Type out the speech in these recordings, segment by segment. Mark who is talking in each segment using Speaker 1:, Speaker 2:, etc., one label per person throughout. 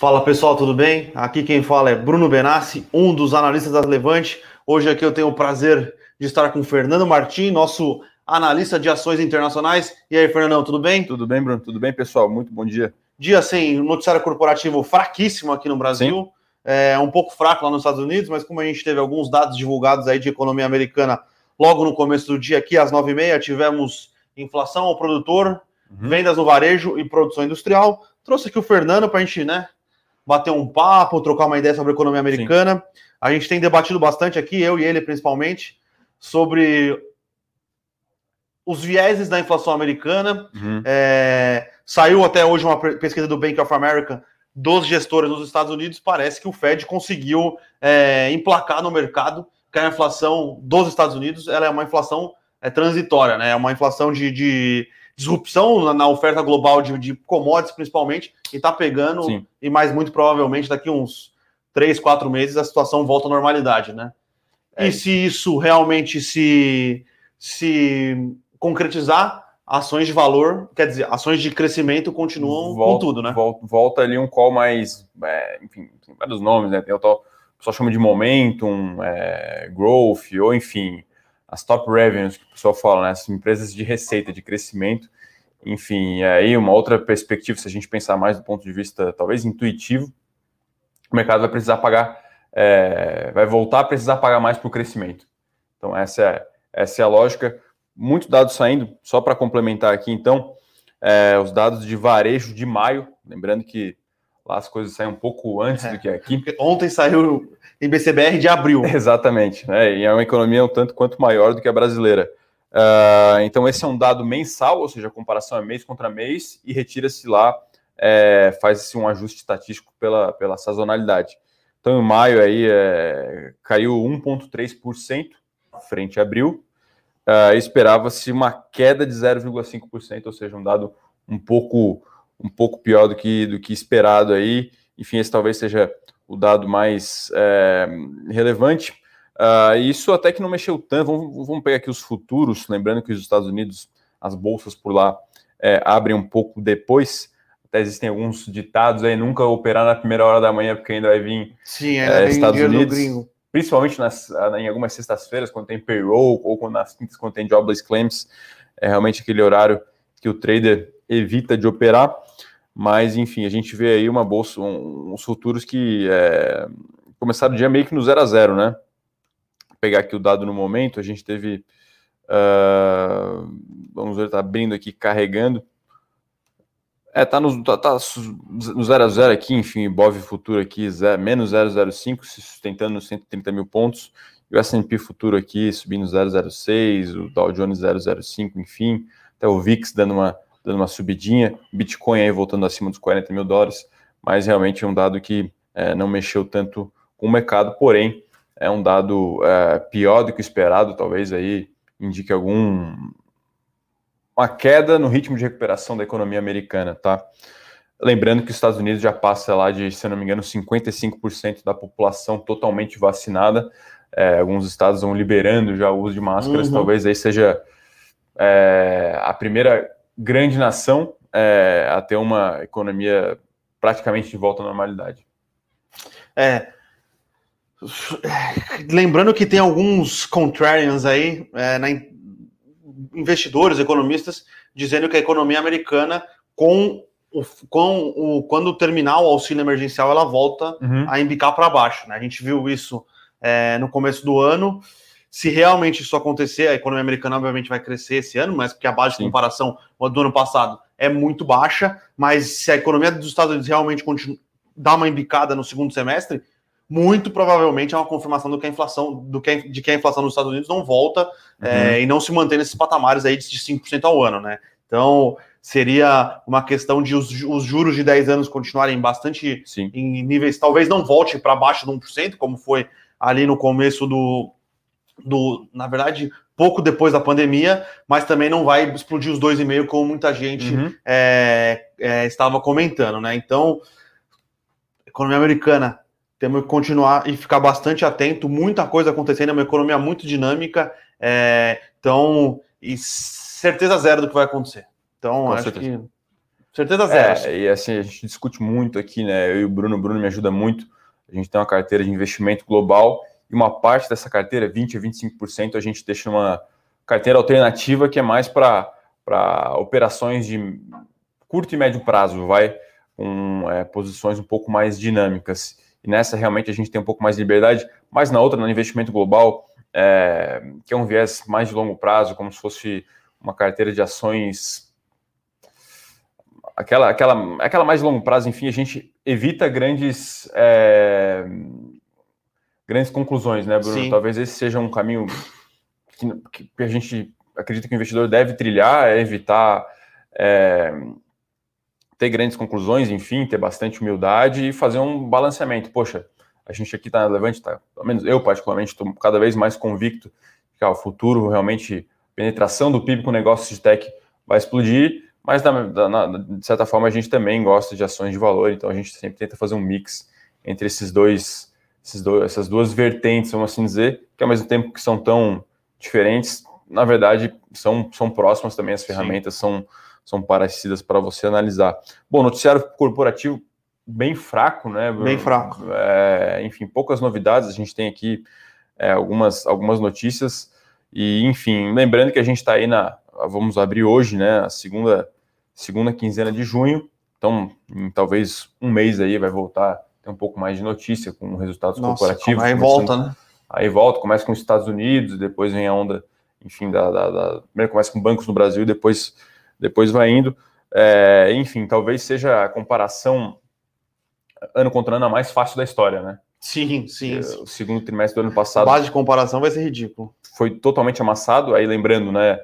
Speaker 1: Fala pessoal, tudo bem? Aqui quem fala é Bruno Benassi, um dos analistas da Levante. Hoje aqui eu tenho o prazer de estar com o Fernando Martim, nosso analista de ações internacionais. E aí, Fernandão, tudo bem?
Speaker 2: Tudo bem, Bruno? Tudo bem, pessoal? Muito bom dia.
Speaker 1: Dia sem noticiário corporativo fraquíssimo aqui no Brasil. Sim. É um pouco fraco lá nos Estados Unidos, mas como a gente teve alguns dados divulgados aí de economia americana logo no começo do dia aqui, às nove e meia, tivemos inflação ao produtor, uhum. vendas no varejo e produção industrial. Trouxe aqui o Fernando para a gente, né, bater um papo, trocar uma ideia sobre a economia americana. Sim. A gente tem debatido bastante aqui, eu e ele principalmente, sobre os vieses da inflação americana. Uhum. É, saiu até hoje uma pesquisa do Bank of America dos gestores nos Estados Unidos. Parece que o Fed conseguiu é, emplacar no mercado que a inflação dos Estados Unidos ela é uma inflação é, transitória, né? É uma inflação de, de disrupção na, na oferta global de, de, commodities, principalmente, e está pegando, Sim. e mais muito provavelmente daqui uns três, quatro meses a situação volta à normalidade, né? É. E se isso realmente se, se concretizar, ações de valor, quer dizer, ações de crescimento continuam volta, com tudo, né?
Speaker 2: Volta, volta, ali um call mais, é, enfim, tem vários nomes, né? Tem o tal, o pessoal chama de momentum, é, growth, ou enfim, as top revenues que o pessoal fala, né? As empresas de receita, de crescimento. Enfim, aí uma outra perspectiva, se a gente pensar mais do ponto de vista talvez intuitivo, o mercado vai precisar pagar, é, vai voltar a precisar pagar mais para o crescimento. Então, essa é, essa é a lógica. Muito dados saindo, só para complementar aqui, então, é, os dados de varejo de maio, lembrando que lá as coisas saem um pouco antes é, do que aqui.
Speaker 1: Ontem saiu IBCBR de abril.
Speaker 2: Exatamente, né? E é uma economia um tanto quanto maior do que a brasileira. Uh, então, esse é um dado mensal, ou seja, a comparação é mês contra mês, e retira-se lá, é, faz-se um ajuste estatístico pela, pela sazonalidade. Então, em maio aí é, caiu 1,3% frente a abril, uh, esperava-se uma queda de 0,5%, ou seja, um dado um pouco, um pouco pior do que, do que esperado aí. Enfim, esse talvez seja o dado mais é, relevante. Uh, isso até que não mexeu tanto. Vamos, vamos, pegar aqui os futuros, lembrando que os Estados Unidos, as bolsas por lá é, abrem um pouco depois. Até existem alguns ditados aí, nunca operar na primeira hora da manhã, porque ainda vai vir
Speaker 1: Sim, ainda é, Estados Unidos.
Speaker 2: Principalmente nas, em algumas sextas-feiras, quando tem payroll, ou quando nas quintas, quando tem jobless claims, é realmente aquele horário que o trader evita de operar. Mas, enfim, a gente vê aí uma bolsa, um, uns futuros que é, começaram o dia meio que no zero a zero, né? Vou pegar aqui o dado no momento, a gente teve. Uh, vamos ver, tá abrindo aqui, carregando. É, tá no, tá, tá no 0 a 0 aqui, enfim, Bov futuro aqui, zero, menos 0,05, se sustentando nos 130 mil pontos. E o S&P futuro aqui subindo 0,06, o Dow Jones 0,05, enfim. Até o VIX dando uma dando uma subidinha, Bitcoin aí voltando acima dos 40 mil dólares, mas realmente é um dado que é, não mexeu tanto com o mercado, porém é um dado é, pior do que o esperado, talvez aí indique algum uma queda no ritmo de recuperação da economia americana, tá? Lembrando que os Estados Unidos já passa lá de, se não me engano, 55% da população totalmente vacinada. É, alguns estados vão liberando já o uso de máscaras, uhum. talvez aí seja é, a primeira grande nação é, a ter uma economia praticamente de volta à normalidade.
Speaker 1: É. Lembrando que tem alguns contrarians aí, é, na, investidores, economistas, dizendo que a economia americana, com o, com o, quando terminar o auxílio emergencial, ela volta uhum. a embicar para baixo. Né? A gente viu isso é, no começo do ano se realmente isso acontecer, a economia americana obviamente vai crescer esse ano, mas porque a base Sim. de comparação do ano passado é muito baixa, mas se a economia dos Estados Unidos realmente dá uma embicada no segundo semestre, muito provavelmente é uma confirmação do que a inflação, do que, de que a inflação nos Estados Unidos não volta uhum. é, e não se mantém nesses patamares aí de 5% ao ano, né? Então, seria uma questão de os, os, juros de 10 anos continuarem bastante Sim. em níveis, talvez não volte para baixo de 1%, como foi ali no começo do, do, na verdade, pouco depois da pandemia, mas também não vai explodir os dois e meio como muita gente uhum. é, é, estava comentando, né? Então, economia americana temos que continuar e ficar bastante atento, muita coisa acontecendo, é uma economia muito dinâmica, é, então, e certeza zero do que vai acontecer. Então, Com acho certeza. que Certeza zero.
Speaker 2: É, e assim, a gente discute muito aqui, né? Eu e o Bruno, o Bruno me ajuda muito. A gente tem uma carteira de investimento global e uma parte dessa carteira, 20 a 25%, a gente deixa numa carteira alternativa que é mais para operações de curto e médio prazo, vai com é, posições um pouco mais dinâmicas. E nessa realmente a gente tem um pouco mais de liberdade, mas na outra, no investimento global, é, que é um viés mais de longo prazo, como se fosse uma carteira de ações aquela, aquela, aquela mais de longo prazo, enfim, a gente evita grandes é, grandes conclusões, né, Bruno? Sim. Talvez esse seja um caminho que, que, a gente acredita que o investidor deve trilhar, é evitar é, ter grandes conclusões, enfim, ter bastante humildade e fazer um balanceamento. Poxa, a gente aqui está Levante, tá, pelo menos eu particularmente estou cada vez mais convicto que o futuro realmente penetração do PIB com negócios de tech vai explodir mas, da, da, de certa forma, a gente também gosta de ações de valor, então a gente sempre tenta fazer um mix entre esses dois, dois, essas duas vertentes, vamos assim dizer, que ao mesmo tempo que são tão diferentes, na verdade, são, são próximas também, as ferramentas são, são parecidas para você analisar. Bom, noticiário corporativo bem fraco, né?
Speaker 1: Bem fraco.
Speaker 2: É, enfim, poucas novidades, a gente tem aqui é, algumas, algumas notícias, e enfim, lembrando que a gente está aí na, vamos abrir hoje, né, a segunda, segunda quinzena de junho. Então, em talvez um mês aí vai voltar ter um pouco mais de notícia com resultados Nossa, corporativos.
Speaker 1: Aí volta, né?
Speaker 2: Aí volta, começa com os Estados Unidos, depois vem a onda, enfim, da, da, da primeiro começa com bancos no Brasil, depois, depois vai indo. É, enfim, talvez seja a comparação ano contra ano a mais fácil da história, né?
Speaker 1: Sim, sim. É,
Speaker 2: o segundo trimestre do ano passado.
Speaker 1: A base de comparação vai ser ridículo.
Speaker 2: Foi totalmente amassado. Aí lembrando, né?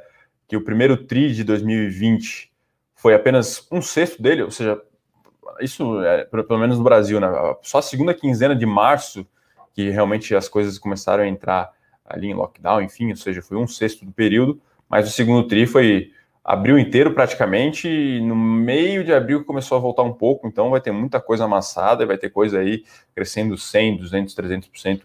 Speaker 2: que o primeiro TRI de 2020 foi apenas um sexto dele, ou seja, isso é, pelo menos no Brasil, né? Só a segunda quinzena de março que realmente as coisas começaram a entrar ali em lockdown, enfim, ou seja, foi um sexto do período, mas o segundo TRI foi abril inteiro praticamente, e no meio de abril começou a voltar um pouco, então vai ter muita coisa amassada, e vai ter coisa aí crescendo 100, 200, 300%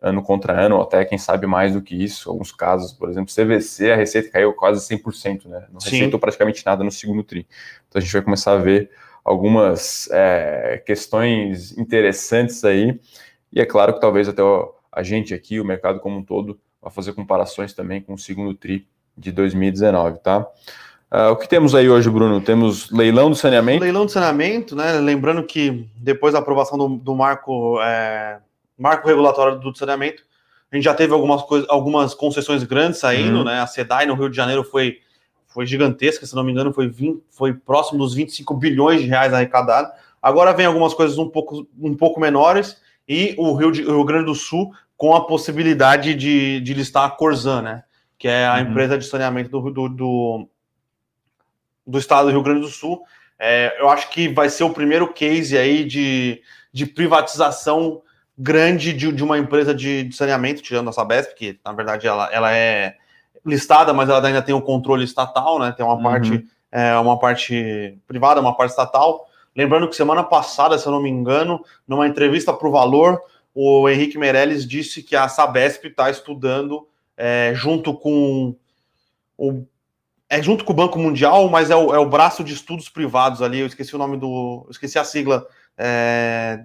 Speaker 2: ano contra ano, ou até quem sabe mais do que isso. Alguns casos, por exemplo, CVC, a receita caiu quase 100%, né? Não receitou praticamente nada no segundo TRI. Então a gente vai começar a ver algumas é, questões interessantes aí. E é claro que talvez até a gente aqui, o mercado como um todo, vai fazer comparações também com o segundo TRI de 2019, tá? Uh, o que temos aí hoje, Bruno? Temos leilão do saneamento?
Speaker 1: Leilão do saneamento, né? Lembrando que depois da aprovação do, do marco é, marco regulatório do saneamento. A gente já teve algumas, coisas, algumas concessões grandes saindo, uhum. né? A SEDAI no Rio de Janeiro foi, foi gigantesca, se não me engano, foi, 20, foi próximo dos 25 bilhões de reais arrecadados. Agora vem algumas coisas um pouco, um pouco menores e o Rio, de, o Rio Grande do Sul com a possibilidade de, de listar a Corzan, né? Que é a uhum. empresa de saneamento do, do, do, do, estado do Rio Grande do Sul. É, eu acho que vai ser o primeiro case aí de, de privatização grande de, de uma empresa de, de, saneamento, tirando a Sabesp, que na verdade ela, ela é listada, mas ela ainda tem o controle estatal, né? Tem uma uhum. parte é, uma parte privada, uma parte estatal. Lembrando que semana passada, se eu não me engano, numa entrevista para o Valor, o Henrique Meirelles disse que a Sabesp está estudando é, junto com o é junto com o Banco Mundial, mas é o, é o braço de estudos privados ali. Eu esqueci o nome do, esqueci a sigla é,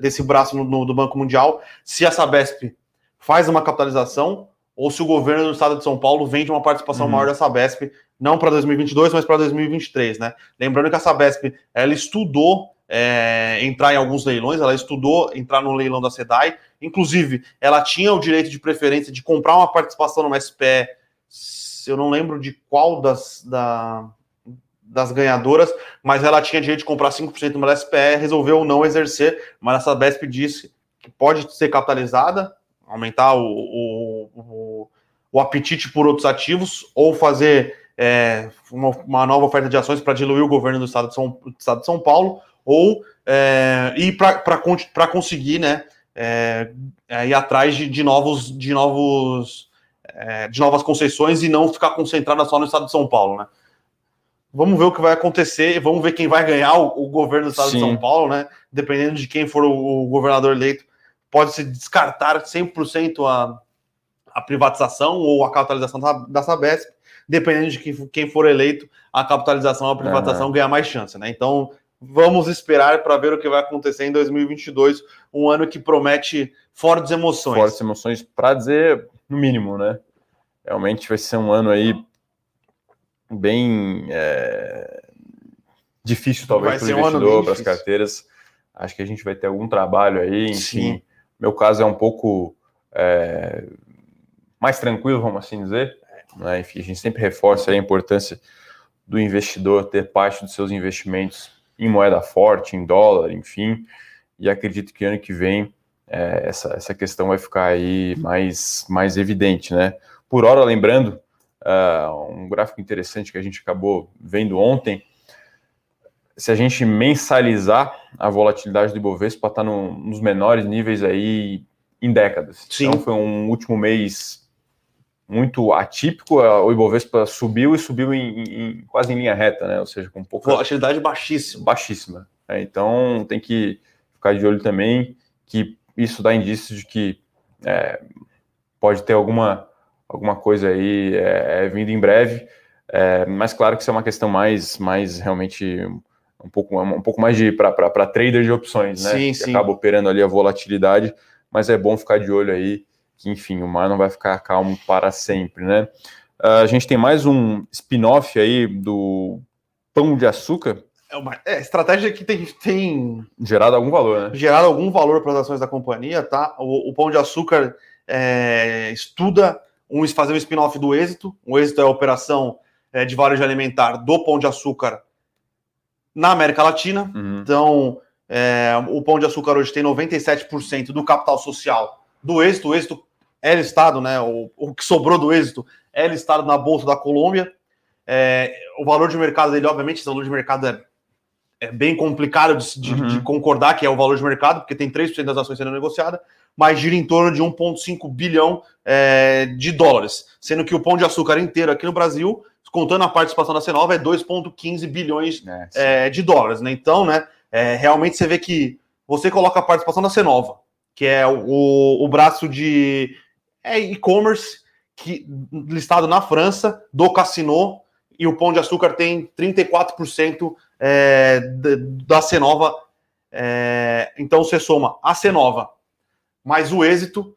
Speaker 1: desse braço no, no, do Banco Mundial, se a Sabesp faz uma capitalização ou se o governo do estado de São Paulo vende uma participação uhum. maior da Sabesp, não para 2022, mas para 2023, né? Lembrando que a Sabesp, ela estudou é, entrar em alguns leilões, ela estudou entrar no leilão da SEDAI, inclusive, ela tinha o direito de preferência de comprar uma participação numa SPE, eu não lembro de qual das, da, das ganhadoras, mas ela tinha direito de comprar 5% no SPE, resolveu não exercer, mas a Sabesp disse que pode ser capitalizada, aumentar o, o, o, o apetite por outros ativos, ou fazer é, uma, uma, nova oferta de ações para diluir o governo do estado de São, do estado de São Paulo, ou é, ir para conseguir né, é, é, ir atrás de, de novos de novos é, de novas concessões e não ficar concentrada só no estado de São Paulo, né? Vamos ver o que vai acontecer, vamos ver quem vai ganhar o, o governo do estado Sim. de São Paulo, né? Dependendo de quem for o, o governador eleito, pode se descartar 100% a, a privatização ou a capitalização da, da Sabesp. dependendo de quem, quem for eleito, a capitalização, a privatização uhum. ganha mais chance, né? Então, vamos esperar para ver o que vai acontecer em 2022, um ano que promete fortes emoções.
Speaker 2: Fortes emoções, para dizer no mínimo, né? Realmente vai ser um ano aí bem é, difícil, talvez, para o investidor, um para as carteiras. Acho que a gente vai ter algum trabalho aí, enfim. Sim. Meu caso é um pouco é, mais tranquilo, vamos assim dizer. Né? Enfim, a gente sempre reforça a importância do investidor ter parte dos seus investimentos em moeda forte, em dólar, enfim. E acredito que ano que vem é, essa, essa questão vai ficar aí mais, mais evidente, né? Por hora, lembrando, uh, um gráfico interessante que a gente acabou vendo ontem, se a gente mensalizar a volatilidade do Ibovespa está no, nos menores níveis aí em décadas. Sim. Então foi um último mês muito atípico, o Ibovespa subiu e subiu em, em, quase em linha reta, né? Ou seja, com um pouco
Speaker 1: volatilidade baixíssima.
Speaker 2: Baixíssima. É, então tem que ficar de olho também que isso dá indícios de que é, pode ter alguma, alguma coisa aí é, é vindo em breve. É, mas claro que isso é uma questão mais, mais realmente um pouco, um pouco mais de para trader de opções, né? Sim, que sim. acaba operando ali a volatilidade, mas é bom ficar de olho aí que, enfim, o mar não vai ficar calmo para sempre, né? Uh, a gente tem mais um spin-off aí do Pão de Açúcar.
Speaker 1: É uma é, estratégia que tem, tem
Speaker 2: gerado algum valor, né?
Speaker 1: Gerado algum valor para as ações da companhia, tá? O, o Pão de Açúcar é, estuda um, fazer um spin-off do êxito. O êxito é a operação é, de varejo alimentar do Pão de Açúcar na América Latina. Uhum. Então, é, o Pão de Açúcar hoje tem 97% do capital social do êxito. O êxito é listado, né? O, o que sobrou do êxito é listado na Bolsa da Colômbia. É, o valor de mercado dele, obviamente, esse valor de mercado é, é bem complicado de, de, uhum. de, concordar que é o valor de mercado, porque tem 3% das ações sendo negociadas, mas gira em torno de 1,5 bilhão é, de dólares, sendo que o pão de açúcar inteiro aqui no Brasil, contando a participação da Cenova, é 2,15 bilhões é, é, de dólares. Né? Então, né, é, realmente você vê que você coloca a participação da Cenova, que é o, o braço de é e-commerce que listado na França, do Cassino, e o Pão de Açúcar tem 34% é, da Cenova. É, então você soma a Cenova mais o êxito,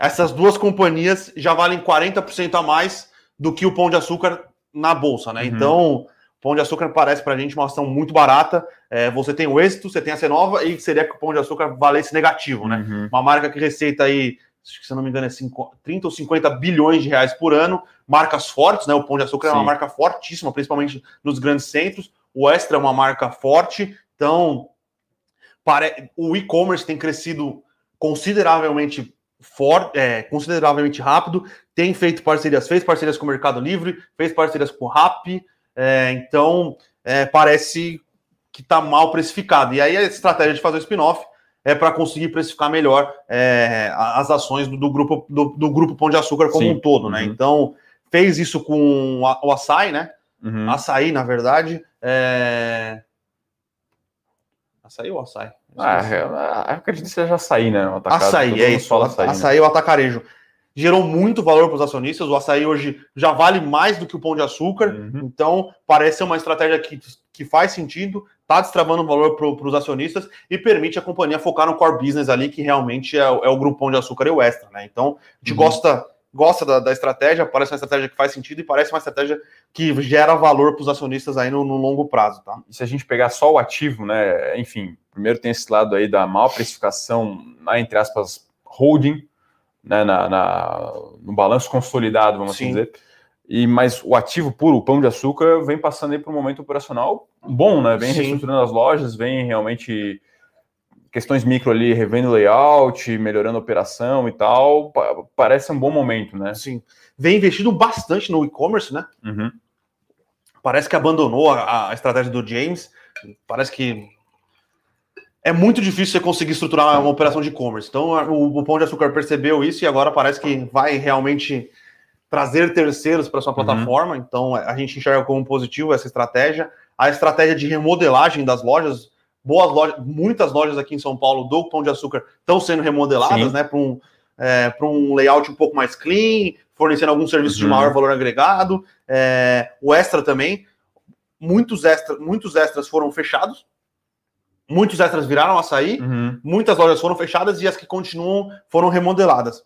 Speaker 1: essas duas companhias já valem 40% a mais do que o Pão de Açúcar na bolsa, né? Uhum. Então Pão de Açúcar parece para a gente uma ação muito barata. É, você tem o êxito, você tem a Cenova, e seria que o Pão de Açúcar valesse negativo, né? Uhum. Uma marca que receita aí, se não me engano, é 5, 30 ou 50 bilhões de reais por ano. Marcas fortes, né? O Pão de Açúcar Sim. é uma marca fortíssima, principalmente nos grandes centros. O Extra é uma marca forte. Então, pare... o e-commerce tem crescido consideravelmente forte, é, consideravelmente rápido. Tem feito parcerias, fez parcerias com o Mercado Livre, fez parcerias com o Rappi. É, então, é, parece que está mal precificado. E aí a estratégia de fazer o spin-off é para conseguir precificar melhor é, as ações do, do grupo do, do, grupo Pão de Açúcar como Sim. um todo, né? Uhum. Então fez isso com o açaí, né? Uhum. Açaí, na verdade. É... Açaí ou açaí?
Speaker 2: Ah, eu acredito que seja açaí, né?
Speaker 1: açaí, é isso. Açaí, né? açaí né? ou atacarejo gerou muito valor para os acionistas. O açaí hoje já vale mais do que o pão de açúcar, uhum. então parece ser uma estratégia que, que faz sentido, está destravando valor para os acionistas e permite a companhia focar no core business ali, que realmente é, é o grupo pão de açúcar e o extra, né? Então, a gente uhum. gosta. Gosta da, da, estratégia, parece uma estratégia que faz sentido e parece uma estratégia que gera valor para os acionistas aí no, no, longo prazo, tá?
Speaker 2: E se a gente pegar só o ativo, né? Enfim, primeiro tem esse lado aí da maior precificação, entre aspas, holding, né, na, na, no balanço consolidado, vamos assim dizer. E, mas o ativo puro, o pão de açúcar, vem passando aí por um momento operacional bom, né? Vem Sim. reestruturando as lojas, vem realmente questões micro ali, revendo layout, melhorando a operação e tal. Parece um bom momento, né?
Speaker 1: Sim. Vem investindo bastante no e-commerce, né? Uhum. Parece que abandonou a, a estratégia do James. Parece que é muito difícil você conseguir estruturar uma operação de e-commerce. Então, o, o Pão de Açúcar percebeu isso e agora parece que vai realmente trazer terceiros para sua uhum. plataforma. Uhum. Então, a gente enxerga como positivo essa estratégia. A estratégia de remodelagem das lojas, boas lojas, muitas lojas aqui em São Paulo do Pão de Açúcar estão sendo remodeladas, Sim. né, para um, é, um layout um pouco mais clean, fornecendo algum serviço uhum. de maior valor agregado. É, o Extra também. Muitos, extra, muitos extras foram fechados. Muitos extras viraram a sair. Uhum. Muitas lojas foram fechadas e as que continuam foram remodeladas.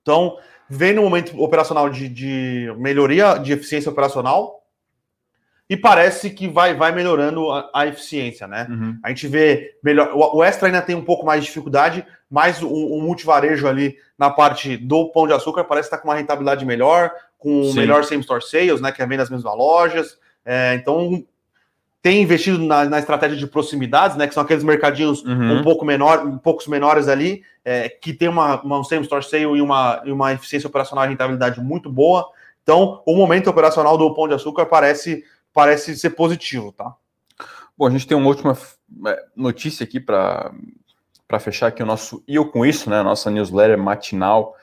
Speaker 1: Então, vem no momento operacional de, de melhoria de eficiência operacional e parece que vai, vai melhorando a, a eficiência, né? Uhum. A gente vê melhor. O, o, Extra ainda tem um pouco mais de dificuldade, mas o, o, multivarejo ali na parte do pão de açúcar parece estar com uma rentabilidade melhor, com Sim. melhor same-store sales, né? Que é vem nas mesmas lojas. É, então tem investido na, na, estratégia de proximidades, né? Que são aqueles mercadinhos uhum. um pouco menor, um poucos menores ali, é, que tem uma, uma um same-store sale e uma, e uma eficiência operacional e rentabilidade muito boa. Então, o momento operacional do Pão de Açúcar parece parece ser positivo, tá?
Speaker 2: Bom, a gente tem uma última é, notícia aqui para fechar aqui o nosso E eu com isso, né? Nossa newsletter matinal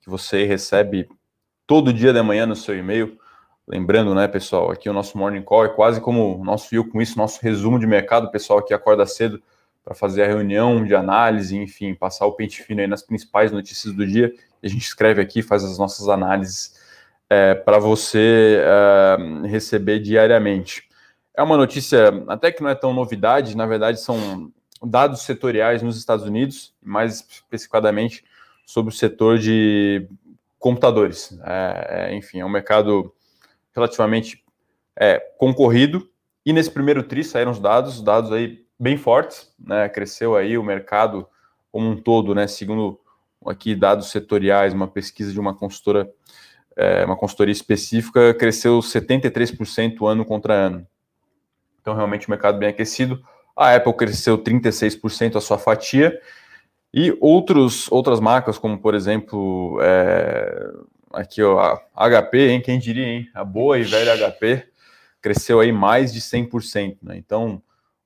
Speaker 2: que você recebe todo dia de manhã no seu e-mail. Lembrando, né, pessoal, aqui o nosso Morning Call é quase como o nosso E com isso, nosso resumo de mercado. O pessoal aqui acorda cedo para fazer a reunião de análise, enfim, passar o pente fino aí nas principais notícias do dia. A gente escreve aqui, faz as nossas análises é, para você é, receber diariamente. É uma notícia até que não é tão novidade, na verdade são dados setoriais nos Estados Unidos, mais especificadamente sobre o setor de computadores. É, é enfim, é um mercado relativamente é, concorrido, e nesse primeiro TRI saíram os dados, dados aí bem fortes, né? cresceu aí o mercado como um todo, né? segundo aqui dados setoriais, uma pesquisa de uma consultora é, uma consultoria específica, cresceu 73% ano contra ano. Então, realmente, o mercado bem aquecido. A Apple cresceu 36% a sua fatia. E outros, outras marcas, como por exemplo, é, aqui ó, a HP, hein, quem diria, hein? A boa e velha HP cresceu aí mais de 100%. Né? Então,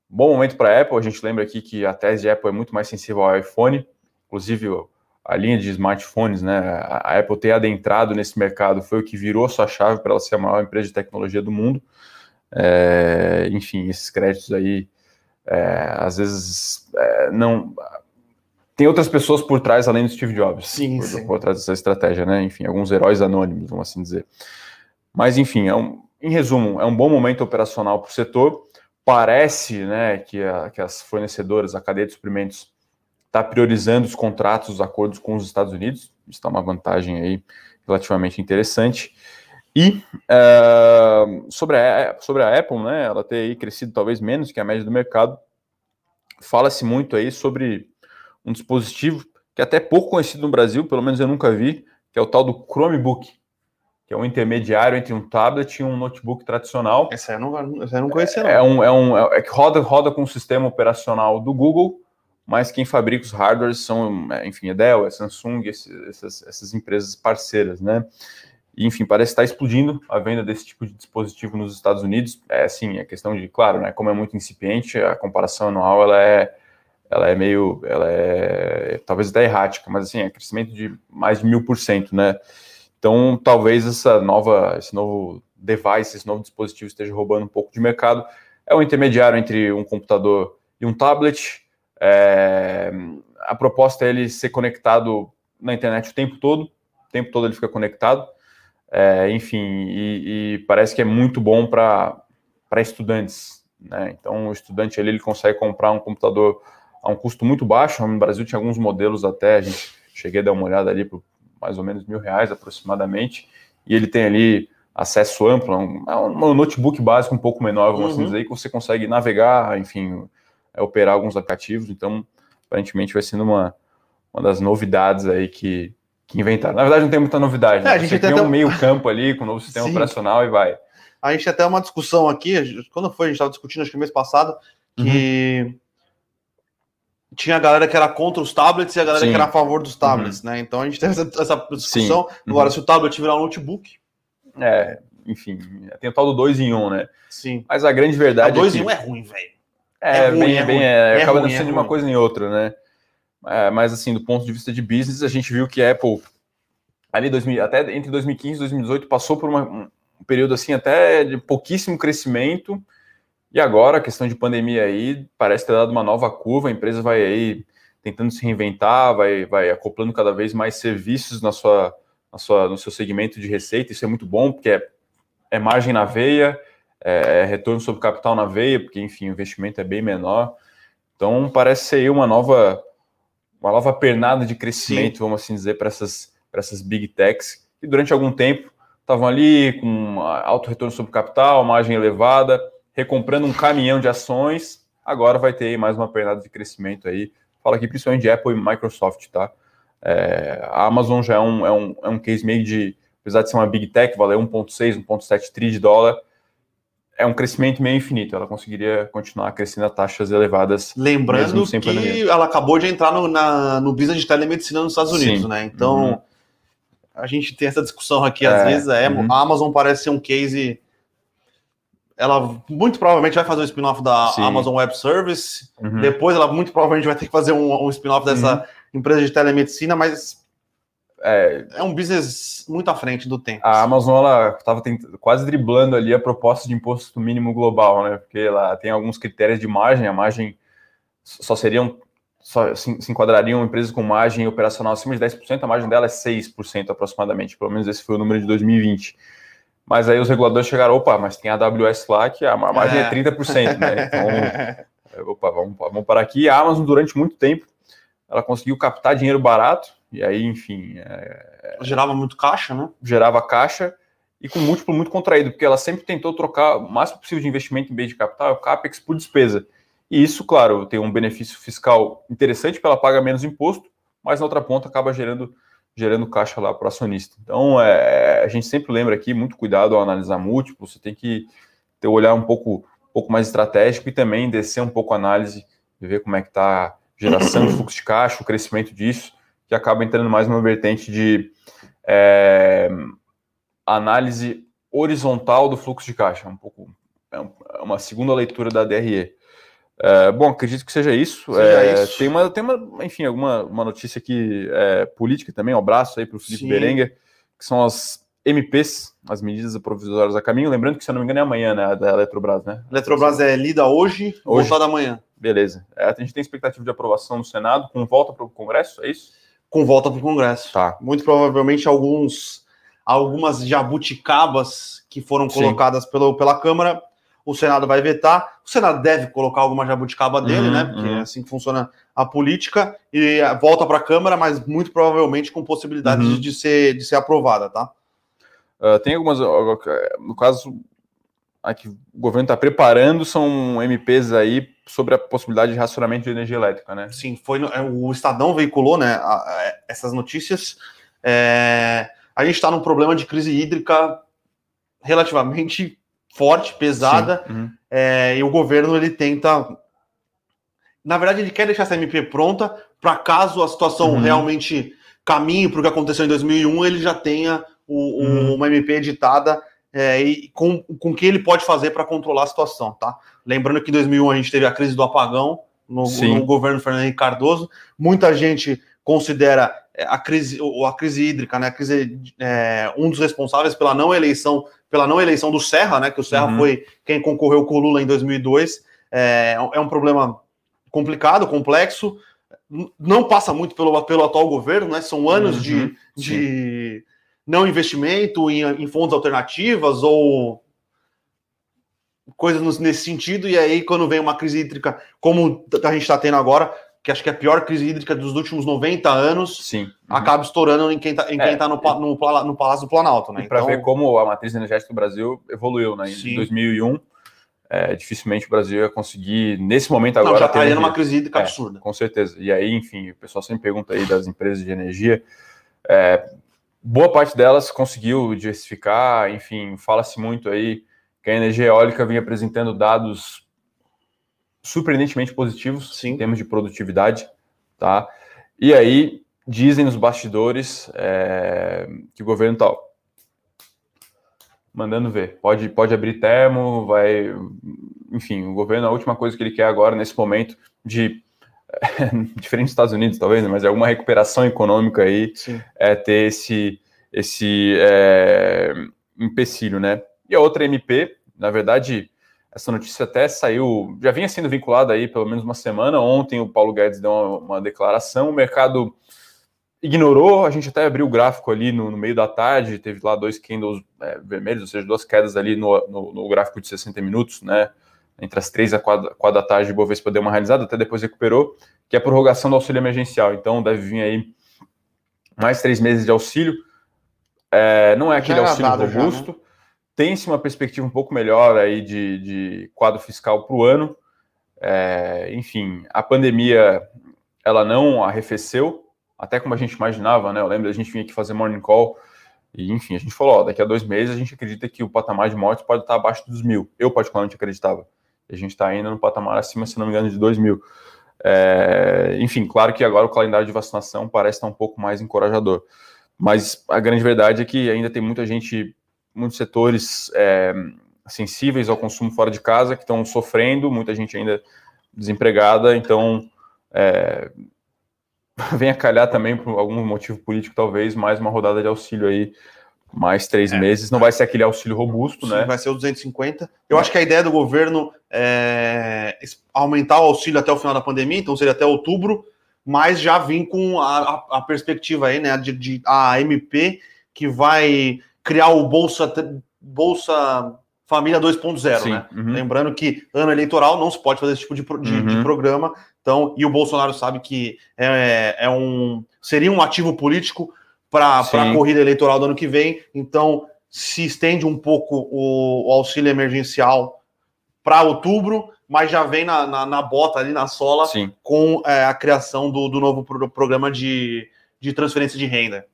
Speaker 2: bom momento para a Apple. A gente lembra aqui que a tese de Apple é muito mais sensível ao iPhone. Inclusive, a linha de smartphones, né? A Apple ter adentrado nesse mercado foi o que virou sua chave para ela ser a maior empresa de tecnologia do mundo. É, enfim, esses créditos aí, é, às vezes, é, não. Tem outras pessoas por trás além do Steve Jobs.
Speaker 1: Sim,
Speaker 2: por,
Speaker 1: sim.
Speaker 2: por trás dessa estratégia, né? Enfim, alguns heróis anônimos, vamos assim dizer. Mas, enfim, é um, em resumo, é um bom momento operacional para o setor. Parece né, que, a, que as fornecedoras, a cadeia de suprimentos, está priorizando os contratos, os acordos com os Estados Unidos. Isso está uma vantagem aí relativamente interessante. E uh, sobre, a, sobre a Apple, né, ela ter aí crescido talvez menos que a média do mercado, fala-se muito aí sobre um dispositivo que é até pouco conhecido no Brasil, pelo menos eu nunca vi, que é o tal do Chromebook, que é um intermediário entre um tablet e um notebook tradicional.
Speaker 1: Essa eu não, essa eu não conhecia,
Speaker 2: não. É, um, é, um, é que roda, roda com o sistema operacional do Google, mas quem fabrica os hardwares são, é, enfim, a Dell, a Samsung, essas, essas empresas parceiras, né? E, enfim, parece estar explodindo a venda desse tipo de dispositivo nos Estados Unidos. É assim, a questão de, claro, né, como é muito incipiente, a comparação anual ela é, ela é meio, ela é talvez até errática, mas assim, é crescimento de mais de mil por cento, né? Então, talvez essa nova, esse novo device, esse novo dispositivo esteja roubando um pouco de mercado. É um intermediário entre um computador e um tablet. É, a proposta é ele ser conectado na internet o tempo todo, o tempo todo ele fica conectado. É, enfim, e, e, parece que é muito bom para estudantes. Né? Então, o estudante ali, ele consegue comprar um computador a um custo muito baixo. No Brasil tinha alguns modelos até, a gente cheguei a dar uma olhada ali por mais ou menos mil reais aproximadamente, e ele tem ali acesso amplo, um, um notebook básico um pouco menor, vamos assim uhum. assim dizer, que você consegue navegar, enfim, é, operar alguns aplicativos, então aparentemente vai sendo uma, uma das novidades aí que, que inventaram. Na verdade, não tem muita novidade, né? É, a gente Você tem um meio campo ali com o novo sistema Sim. operacional e vai.
Speaker 1: A gente tem até uma discussão aqui, quando foi, a gente estava discutindo, acho que mês passado, que uhum. tinha a galera que era contra os tablets e a galera Sim. que era a favor dos tablets, uhum. né? Então a gente teve essa, essa discussão. Sim. Agora, uhum. se o tablet virar um notebook.
Speaker 2: É, enfim, tem o tal do 2 em 1, um, né?
Speaker 1: Sim.
Speaker 2: Mas a grande verdade.
Speaker 1: O 2 é em 1 um é ruim, velho.
Speaker 2: É, é ruim, bem, é, bem, é, é acaba ruim, sendo de uma coisa em outra, né? É, mas assim, do ponto de vista de business, a gente viu que a Apple ali 2000, até entre 2015 e 2018 passou por uma, um período assim até de pouquíssimo crescimento. E agora, a questão de pandemia aí, parece ter dado uma nova curva, a empresa vai aí tentando se reinventar, vai, vai acoplando cada vez mais serviços na sua, na sua, no seu segmento de receita, isso é muito bom, porque é, é margem na veia, é, é, retorno sobre capital na veia, porque, enfim, o investimento é bem menor. Então, parece ser uma nova, uma nova pernada de crescimento, Sim. vamos assim dizer, para essas, essas big techs, que durante algum tempo estavam ali com alto retorno sobre capital, margem elevada, recomprando um caminhão de ações, agora vai ter mais uma pernada de crescimento aí. Fala aqui principalmente de Apple e Microsoft, tá? É, a Amazon já é um, é, um, é um case meio de, apesar de ser uma big tech, valer 1,6, 1,7 tri de dólar, é um crescimento meio infinito. Ela conseguiria continuar crescendo a taxas elevadas.
Speaker 1: Lembrando que ela acabou de entrar no, na, no business de telemedicina nos Estados Unidos, Sim. né? Então, uhum. a gente tem essa discussão aqui, às é, vezes, é, uhum. a Amazon parece ser um case ela muito provavelmente vai fazer um spin-off da Sim. Amazon Web Service. Uhum. Depois ela muito provavelmente vai ter que fazer um, um spin-off dessa empresa de telemedicina, mas é, é, um business muito à frente do tempo.
Speaker 2: A Amazon ela estava quase driblando ali a proposta de imposto mínimo global, né? Porque ela tem alguns critérios de margem. A margem só seriam só se, se enquadrariam empresas com margem operacional acima de 10%, a margem dela é 6% aproximadamente, pelo menos esse foi o número de 2020. Mas aí os reguladores chegaram, opa, mas tem a AWS lá que a margem é, é 30%, né? Então, opa, vamos, vamos parar aqui. A Amazon, durante muito tempo, ela conseguiu captar dinheiro barato, e aí, enfim. É...
Speaker 1: Gerava muito caixa, né?
Speaker 2: Gerava caixa e com múltiplo muito contraído, porque ela sempre tentou trocar o máximo possível de investimento em bem de capital, o CAPEX, por despesa. E isso, claro, tem um benefício fiscal interessante, porque ela paga menos imposto, mas na outra ponta acaba gerando gerando caixa lá para o acionista. Então, é, a gente sempre lembra aqui, muito cuidado ao analisar múltiplos, você tem que ter um olhar um pouco, um pouco mais estratégico e também descer um pouco a análise, ver como é que está a geração de fluxo de caixa, o crescimento disso, que acaba entrando mais numa vertente de é, análise horizontal do fluxo de caixa, um pouco é, é uma segunda leitura da DRE. É, bom, acredito que seja isso. Seja é, isso. Tem, uma, tem uma, enfim, alguma uma notícia aqui é, política também, um abraço aí para o Felipe Sim. Berenguer, que são as MPs, as medidas provisórias a caminho. Lembrando que, se eu não me engano, é amanhã, né? Da Eletrobras, né?
Speaker 1: Eletrobras é lida hoje, hoje. voltada amanhã.
Speaker 2: Beleza. É, a gente tem expectativa de aprovação no Senado, com volta para o Congresso, é isso?
Speaker 1: Com volta para o Congresso. Tá. Muito provavelmente alguns, algumas jabuticabas que foram colocadas pelo, pela Câmara o Senado vai vetar, o Senado deve colocar alguma jabuticaba dele, uhum, né? Porque uhum. é assim que funciona a política, e volta para a Câmara, mas muito provavelmente com possibilidade uhum. de, ser, de ser aprovada, tá?
Speaker 2: Uh, tem algumas, no caso, aqui o governo está preparando, são MPs aí sobre a possibilidade de racionamento de energia elétrica, né?
Speaker 1: Sim, foi no, é, o Estadão veiculou, né, a, a, essas notícias. É, a gente está num problema de crise hídrica relativamente forte, pesada, uhum. é, e o governo ele tenta. Na verdade, ele quer deixar essa MP pronta para caso a situação uhum. realmente caminhe para o que aconteceu em 2001, ele já tenha o, uhum. uma MP editada é, e com, com o que ele pode fazer para controlar a situação, tá? Lembrando que em 2001 a gente teve a crise do apagão no, no governo Fernando Henrique Cardoso. Muita gente considera é, a crise, a crise hídrica, né? A crise é, um dos responsáveis pela não eleição pela não eleição do Serra, né? Que o Serra uhum. foi quem concorreu com o Lula em 2002. É, é um problema complicado, complexo. Não passa muito pelo, pelo atual governo, né? São anos uhum. de, de não investimento em, em fontes alternativas ou coisas nesse sentido. E aí, quando vem uma crise hídrica como a gente está tendo agora, que acho que é a pior crise hídrica dos últimos 90 anos,
Speaker 2: Sim. Uhum.
Speaker 1: acaba estourando em quem está é, tá no, no, no, Palácio do Planalto. Né?
Speaker 2: Para então... ver como a matriz energética do Brasil evoluiu, né? Em Sim. 2001, é, dificilmente o Brasil ia conseguir, nesse momento agora... Não,
Speaker 1: já está numa crise hídrica é, absurda.
Speaker 2: Com certeza. E aí, enfim, o pessoal sempre pergunta aí das empresas de energia, é, boa parte delas conseguiu diversificar, enfim, fala-se muito aí que a energia eólica vinha apresentando dados surpreendentemente positivos Sim. em termos de produtividade, tá? E aí dizem nos bastidores é, que o governo está mandando ver, pode, pode abrir termo, vai, enfim, o governo a última coisa que ele quer agora nesse momento de diferente dos Estados Unidos talvez, né, mas é alguma recuperação econômica aí Sim. é ter esse esse é, empecilho, né? E a outra MP, na verdade, essa notícia até saiu, já vinha sendo vinculada aí pelo menos uma semana. Ontem o Paulo Guedes deu uma, uma declaração. O mercado ignorou, a gente até abriu o gráfico ali no, no meio da tarde, teve lá dois candles é, vermelhos, ou seja, duas quedas ali no, no, no, gráfico de 60 minutos, né? Entre as três e a quatro, quatro da tarde, o Bovespa deu uma realizada, até depois recuperou, que é a prorrogação do auxílio emergencial. Então, deve vir aí mais três meses de auxílio. É, não é aquele auxílio robusto. Né? Tem-se uma perspectiva um pouco melhor aí de, de quadro fiscal para o ano. É, enfim, a pandemia ela não arrefeceu, até como a gente imaginava, né? Eu lembro a gente vinha aqui fazer morning call e, enfim, a gente falou, ó, daqui a dois meses a gente acredita que o patamar de mortes pode estar abaixo dos mil. Eu, particularmente, acreditava. A gente está ainda no patamar acima, se não me engano, de dois mil. É, enfim, claro que agora o calendário de vacinação parece estar um pouco mais encorajador. Mas a grande verdade é que ainda tem muita gente, muitos setores é, sensíveis ao consumo fora de casa que estão sofrendo, muita gente ainda desempregada, então é, venha calhar também por algum motivo político, talvez, mais uma rodada de auxílio aí, mais três é. meses. Não vai ser aquele auxílio robusto, Sim, né?
Speaker 1: Vai ser o 250. Eu acho que a ideia do governo é aumentar o auxílio até o final da pandemia, então seria até outubro, mas já vim com a, a, a perspectiva aí, né, de, de, a MP que vai criar o Bolsa, Bolsa Família 2.0, né? Uhum. Lembrando que ano eleitoral não se pode fazer esse tipo de, de, uhum. de programa, então, e o Bolsonaro sabe que é, é um seria um ativo político para a corrida eleitoral do ano que vem. Então, se estende um pouco o, o auxílio emergencial para outubro, mas já vem na, na, na, bota ali na sola Sim. com é, a criação do, do novo pro, programa de, de transferência de renda.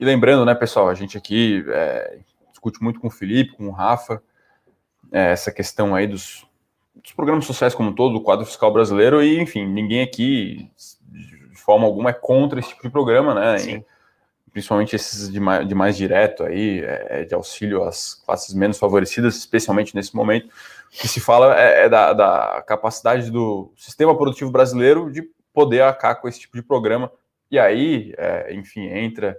Speaker 2: E lembrando, né, pessoal, a gente aqui é, discute muito com o Felipe, com o Rafa, é, essa questão aí dos dos programas sociais como um todo, do quadro fiscal brasileiro, e enfim, ninguém aqui, de forma alguma, é contra esse tipo de programa, né? Sim. Principalmente esses de mais, de mais direto aí, é, de auxílio às classes menos favorecidas, especialmente nesse momento. O que se fala é, é da, da, capacidade do sistema produtivo brasileiro de poder acabar com esse tipo de programa. E aí, é, enfim, entra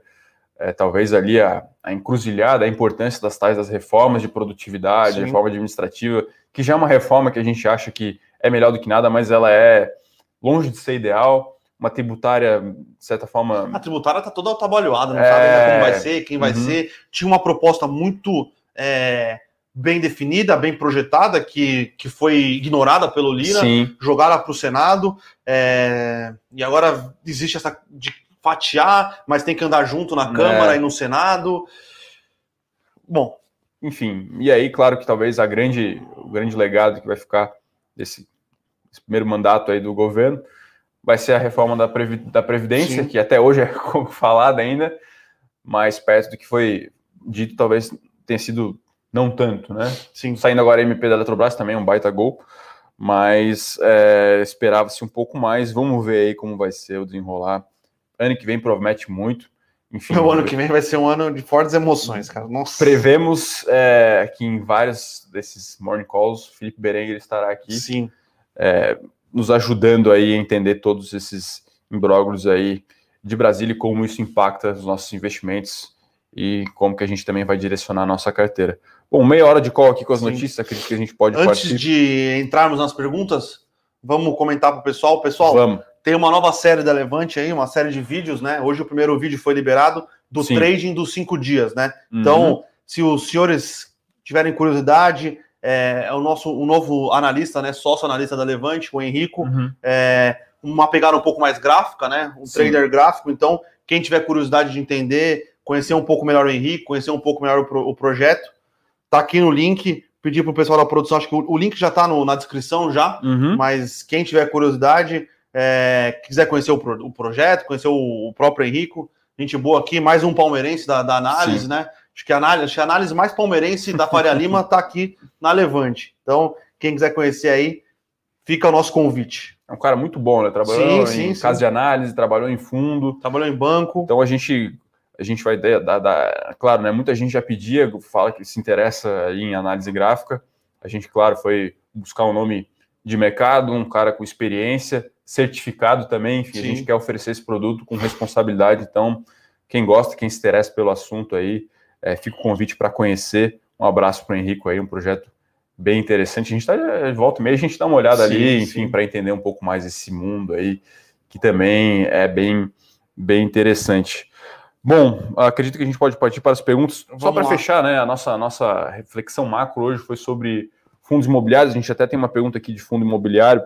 Speaker 2: é, talvez ali a, a encruzilhada, a importância das tais das reformas de produtividade, Sim. reforma administrativa, que já é uma reforma que a gente acha que é melhor do que nada, mas ela é longe de ser ideal. Uma tributária, de certa forma.
Speaker 1: A tributária está toda atabalhoada, não é... sabe ainda como vai ser, quem vai uhum. ser. Tinha uma proposta muito é, bem definida, bem projetada, que, que foi ignorada pelo Lira, Sim. jogada para o Senado, é, e agora existe essa de fatiar, mas tem que andar junto na Câmara é. e no Senado.
Speaker 2: Bom, enfim, e aí, claro que talvez a grande, o grande legado que vai ficar desse, desse primeiro mandato aí do governo vai ser a reforma da, Previ, da Previdência, Sim. que até hoje é falada ainda, mais perto do que foi dito, talvez tenha sido não tanto, né? Sim. Saindo agora a MP da Eletrobras também, um baita gol, mas é, esperava-se um pouco mais. Vamos ver aí como vai ser o desenrolar Ano que vem promete muito.
Speaker 1: Enfim, o ano que vem vai ser um ano de fortes emoções, cara.
Speaker 2: Nossa. Prevemos é, que em vários desses morning calls, Felipe Berenguer estará aqui.
Speaker 1: Sim.
Speaker 2: É, nos ajudando aí a entender todos esses imbróglios aí de Brasília e como isso impacta os nossos investimentos e como que a gente também vai direcionar a nossa carteira. Bom, meia hora de call aqui com as Sim. notícias, acredito que a gente pode
Speaker 1: Antes participar. de entrarmos nas perguntas, vamos comentar para o pessoal. Pessoal, vamos. Tem uma nova série da Levante aí, uma série de vídeos, né? Hoje o primeiro vídeo foi liberado do Sim. trading dos cinco dias, né? Uhum. Então, se os senhores tiverem curiosidade, é, é, o nosso o novo analista, né? Sócio analista da Levante, o Henrico, uhum. é, uma pegada um pouco mais gráfica, né? Um Sim. trader gráfico. Então, quem tiver curiosidade de entender, conhecer um pouco melhor o Henrique, conhecer um pouco melhor o, pro, o projeto, tá aqui no link. Pedir para o pessoal da produção, acho que o, o link já está na descrição já, uhum. mas quem tiver curiosidade, é, quiser conhecer o, pro, o projeto, conhecer o, o, próprio Henrico, gente boa aqui, mais um palmeirense da, da análise, Sim. né? Acho que a análise, que a análise mais palmeirense da Faria Lima está aqui na Levante. Então, quem quiser conhecer aí, fica o nosso convite.
Speaker 2: É um cara muito bom, né? Trabalhou sim, em sim, casa sim. de análise, trabalhou em fundo.
Speaker 1: Trabalhou em banco.
Speaker 2: Então a gente, a gente vai dar, dar, Claro, né? Muita gente já pedia, fala que se interessa em análise gráfica. A gente, claro, foi buscar um nome de mercado, um cara com experiência, certificado também. Enfim, Sim. a gente quer oferecer esse produto com responsabilidade. Então, quem gosta, quem se interessa pelo assunto aí, é, fica o convite para conhecer. Um abraço para o Henrico aí, um projeto bem interessante. A gente está de volta e meia, a gente dá uma olhada sim, ali, enfim, para entender um pouco mais esse mundo aí, que também é bem bem interessante. Bom, acredito que a gente pode partir para as perguntas. Vamos Só para fechar, né? A nossa, nossa reflexão macro hoje foi sobre fundos imobiliários. A gente até tem uma pergunta aqui de fundo imobiliário.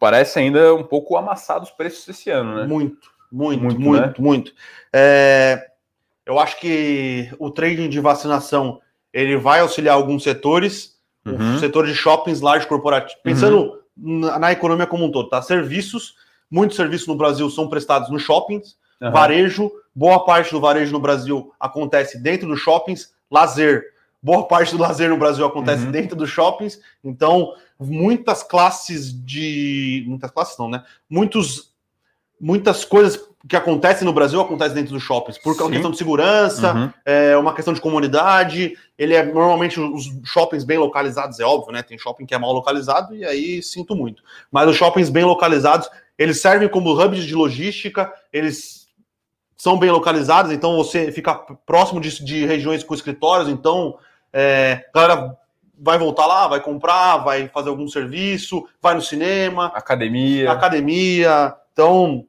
Speaker 2: Parece ainda um pouco amassados os preços esse ano, né?
Speaker 1: Muito, muito, muito, muito. Né? muito. É, eu acho que o trading de vacinação ele vai auxiliar alguns setores, uhum. o setor de shoppings, large corporativo, pensando uhum. na, na, economia como um todo, tá? Serviços, muitos serviços no Brasil são prestados nos shoppings, uhum. varejo, boa parte do varejo no Brasil acontece dentro dos shoppings, lazer, boa parte do lazer no Brasil acontece uhum. dentro dos shoppings, então muitas classes de. Muitas classes não, né? Muitos, muitas coisas que acontecem no Brasil acontecem dentro dos shoppings, por uma questão de segurança, uhum. é uma questão de comunidade. Ele é normalmente os shoppings bem localizados, é óbvio, né? Tem shopping que é mal localizado e aí sinto muito. Mas os shoppings bem localizados, eles servem como hubs de logística, eles são bem localizadas, então você fica próximo de, de regiões com escritórios, então é, a galera vai voltar lá, vai comprar, vai fazer algum serviço, vai no cinema,
Speaker 2: academia,
Speaker 1: academia. Então,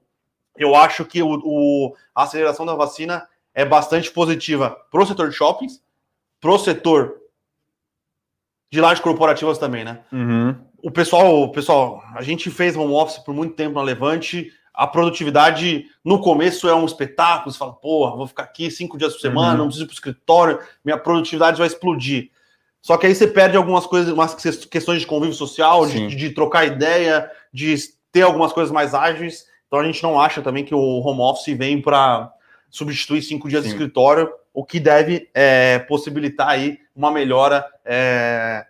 Speaker 1: eu acho que o, o a aceleração da vacina é bastante positiva para o setor de shoppings, para o setor de lajes corporativas também, né?
Speaker 2: Uhum.
Speaker 1: O pessoal, pessoal, a gente fez home office por muito tempo na Levante a produtividade no começo é um espetáculo, você fala, porra, vou ficar aqui cinco dias por semana, uhum. não preciso ir para o escritório, minha produtividade vai explodir. Só que aí você perde algumas coisas, umas questões de convívio social, de, de, trocar ideia, de ter algumas coisas mais ágeis. Então a gente não acha também que o home office vem para substituir cinco dias Sim. de escritório, o que deve é, possibilitar aí uma melhora é,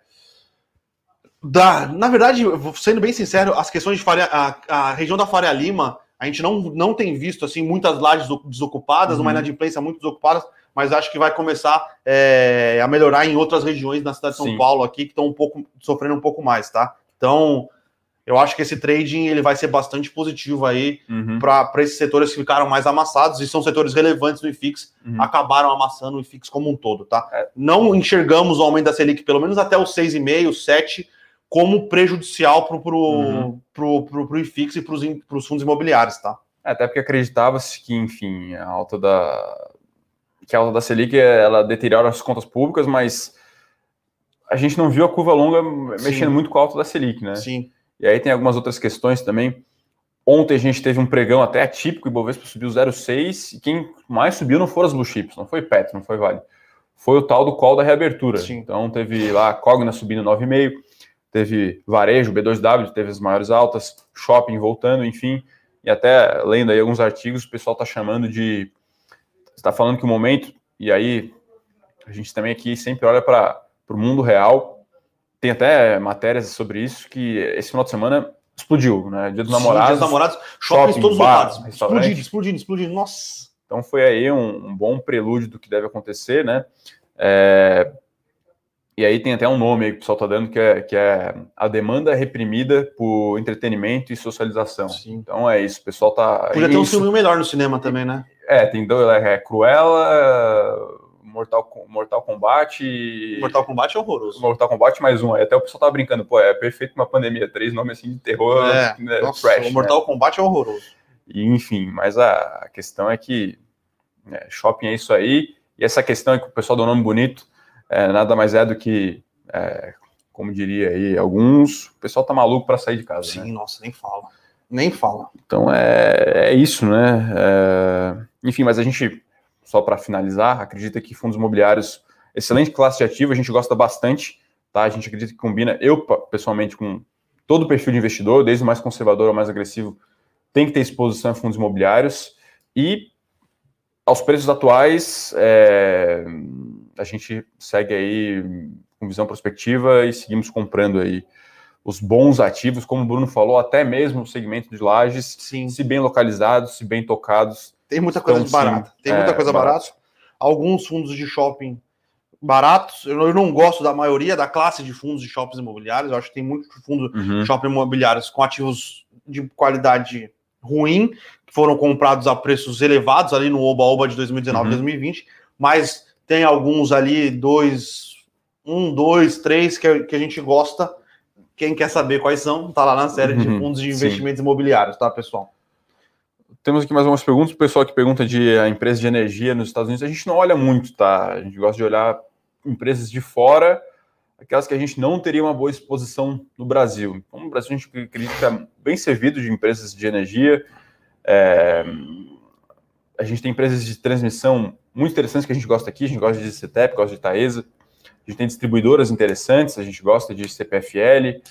Speaker 1: da, na verdade, sendo bem sincero, as questões de Faria, a, a, região da Faria Lima, a gente não, não tem visto assim muitas lajes desocupadas, uhum. uma inadimplência muito desocupadas, mas acho que vai começar é, a melhorar em outras regiões da cidade de São Sim. Paulo aqui que estão um pouco sofrendo um pouco mais, tá? Então, eu acho que esse trading ele vai ser bastante positivo aí uhum. para esses setores que ficaram mais amassados e são setores relevantes do IFIX, uhum. acabaram amassando o IFIX como um todo, tá? É. Não enxergamos o aumento da Selic pelo menos até os 6,5, 7 como prejudicial para o pro, uhum. pro, pro, pro IFIX e para os fundos imobiliários, tá?
Speaker 2: É, até porque acreditava-se que, enfim, a alta da que a alta da Selic ela deteriora as contas públicas, mas a gente não viu a curva longa mexendo Sim. muito com a alta da Selic, né?
Speaker 1: Sim.
Speaker 2: E aí tem algumas outras questões também. Ontem a gente teve um pregão até atípico, e Bovespa subiu 0,6, e quem mais subiu não foram as blue chips, não foi Petro, não foi Vale. Foi o tal do call da reabertura. Sim. Então teve lá a Cogna subindo 9,5, teve varejo, B2W, teve as maiores altas, shopping voltando, enfim, e até lendo aí alguns artigos, o pessoal está chamando de. está falando que o momento, e aí a gente também aqui sempre olha para o mundo real, tem até matérias sobre isso, que esse final de semana explodiu, né? Dia dos Sim, namorados. Dia dos
Speaker 1: namorados, shoppings todos bar, lotados. Explodindo, explodindo, explodindo. Nossa.
Speaker 2: Então foi aí um, um, bom prelúdio do que deve acontecer, né? É, e aí tem até um nome aí que o pessoal está dando, que é, que é a demanda reprimida por entretenimento e socialização. Sim. Então é isso, o pessoal tá.
Speaker 1: Podia ter um filme melhor no cinema também, né?
Speaker 2: É, tem dois, é, é Cruella, Mortal, Mortal Kombat.
Speaker 1: Mortal Kombat é horroroso.
Speaker 2: Mortal Kombat mais um. Aí até o pessoal tá brincando, pô, é perfeito uma pandemia. Três nomes assim de terror.
Speaker 1: É, né, nossa, trash, o Mortal né? Kombat é horroroso.
Speaker 2: E, enfim, mas a, questão é que né, shopping é isso aí. E essa questão é que o pessoal dá um nome bonito é, nada mais é do que, é, como diria aí alguns, o pessoal tá maluco para sair de casa.
Speaker 1: Sim, né? nossa, nem fala. Nem fala.
Speaker 2: Então é, é isso, né? É, enfim, mas a gente, só para finalizar, acredita que fundos imobiliários, excelente classe de ativo, a gente gosta bastante, tá? A gente acredita que combina, eu pessoalmente, com todo o perfil de investidor, desde o mais conservador ao mais agressivo, tem que ter exposição a fundos imobiliários e aos preços atuais, é, a gente segue aí com visão prospectiva e seguimos comprando aí os bons ativos, como o Bruno falou, até mesmo o segmento de lajes, sim. se bem localizados, se bem tocados.
Speaker 1: Tem muita coisa barata. Tem muita é, coisa barata. Alguns fundos de shopping baratos. Eu não gosto da maioria da classe de fundos de shoppings imobiliários. Eu acho que tem muitos fundos uhum. de shopping imobiliários com ativos de qualidade ruim, que foram comprados a preços elevados ali no Oba-Oba de 2019 uhum. 2020, mas tem alguns ali, dois, um, dois, três, que, que a gente gosta. Quem quer saber quais são, tá lá na série de uhum, fundos de investimentos sim. imobiliários, tá, pessoal?
Speaker 2: Temos aqui mais algumas perguntas. O pessoal que pergunta de a empresa de energia nos Estados Unidos, a gente não olha muito, tá? A gente gosta de olhar empresas de fora, aquelas que a gente não teria uma boa exposição no Brasil. Então, no Brasil, a gente acredita bem servido de empresas de energia. É, a gente tem empresas de transmissão muito interessantes que a gente gosta aqui. A gente gosta de CETEP, gosta de Taesa. A gente tem distribuidoras interessantes. A gente gosta de CPFL,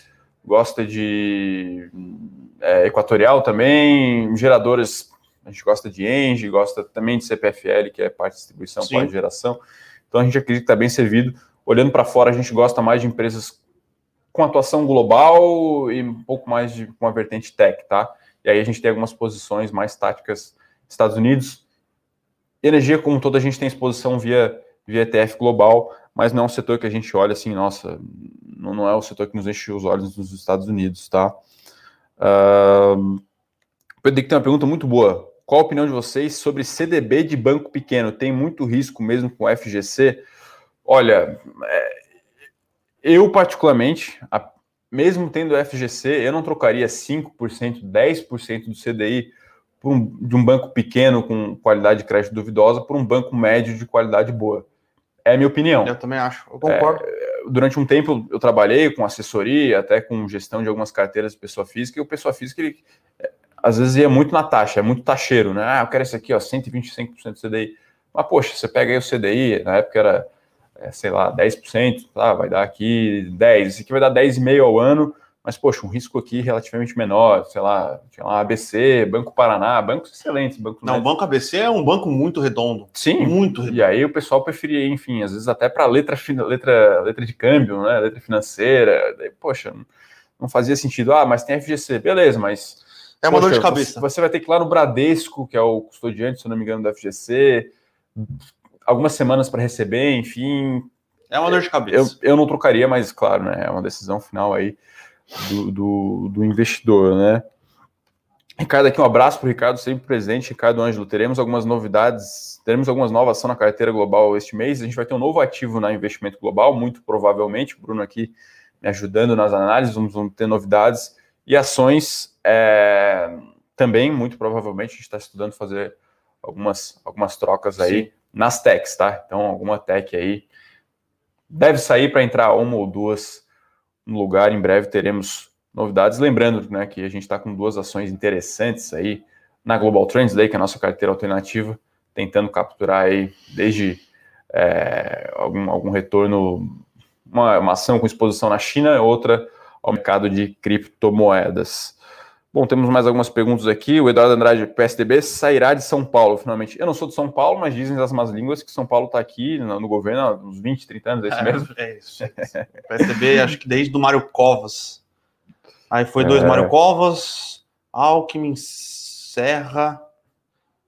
Speaker 2: gosta de é, Equatorial também, geradoras. A gente gosta de Engie, gosta também de CPFL, que é parte de distribuição, Sim. parte de geração. Então a gente acredita que está bem servido. Olhando para fora, a gente gosta mais de empresas com atuação global e um pouco mais de uma vertente tech, tá? E aí a gente tem algumas posições mais táticas Estados Unidos. Energia, como toda, a gente tem exposição via, via ETF global, mas não é um setor que a gente olha assim, nossa, não, é o setor que nos enche os olhos nos Estados Unidos, tá? Uh, Pedro, tem uma pergunta muito boa. Qual a opinião de vocês sobre CDB de banco pequeno? Tem muito risco mesmo com FGC? Olha, é, eu particularmente, mesmo tendo FGC, eu não trocaria 5%, 10% do CDI um, de um banco pequeno com qualidade de crédito duvidosa por um banco médio de qualidade boa. É a minha opinião.
Speaker 1: Eu também acho, eu concordo.
Speaker 2: É, durante um tempo eu trabalhei com assessoria, até com gestão de algumas carteiras de pessoa física, e o pessoa física ele, às vezes ia muito na taxa, é muito taxeiro, né? Ah, eu quero esse aqui, ó, 125% do CDI. Mas, poxa, você pega aí o CDI, na época era, é, sei lá, 10%, tá? Vai dar aqui 10%, esse aqui vai dar 10,5% ao ano, mas, poxa, um risco aqui relativamente menor, sei lá, tinha lá ABC, Banco Paraná, bancos excelentes. Bancos
Speaker 1: Não, o Banco ABC é um banco muito redondo.
Speaker 2: Sim. Muito redondo. E aí o pessoal preferia, enfim, às vezes até para letra, letra, letra de câmbio, né? Letra financeira. Daí, poxa, não fazia sentido. Ah, mas tem FGC, beleza, mas
Speaker 1: é uma Poxa, dor de cabeça.
Speaker 2: Você vai ter que ir lá no Bradesco, que é o custodiante, se não me engano, da FGC, algumas semanas para receber, enfim.
Speaker 1: É uma dor de cabeça.
Speaker 2: Eu, eu não trocaria, mas claro, né? É uma decisão final aí do, do, do investidor, né? Ricardo, aqui um abraço para o Ricardo, sempre presente. Ricardo Ângelo, teremos algumas novidades, teremos algumas novas ações na carteira global este mês. A gente vai ter um novo ativo na investimento global, muito provavelmente. O Bruno aqui me ajudando nas análises, vamos, vamos ter novidades. E ações é, também, muito provavelmente, a gente está estudando fazer algumas, algumas trocas aí Sim. nas techs, tá? Então, alguma tech aí deve sair para entrar uma ou duas no lugar. Em breve teremos novidades. Lembrando né, que a gente está com duas ações interessantes aí na Global Trends Day, que é a nossa carteira alternativa, tentando capturar aí desde é, algum, algum retorno, uma, uma ação com exposição na China, outra ao mercado de criptomoedas. Bom, temos mais algumas perguntas aqui. O Eduardo Andrade, PSDB, sairá de São Paulo, finalmente. Eu não sou de São Paulo, mas dizem as más línguas que São Paulo está aqui no, no, governo há uns 20, 30 anos, é isso é, mesmo?
Speaker 1: É isso. É isso. PSDB, acho que desde o Mário Covas. Aí foi dois é... Mário Covas, Alckmin, Serra,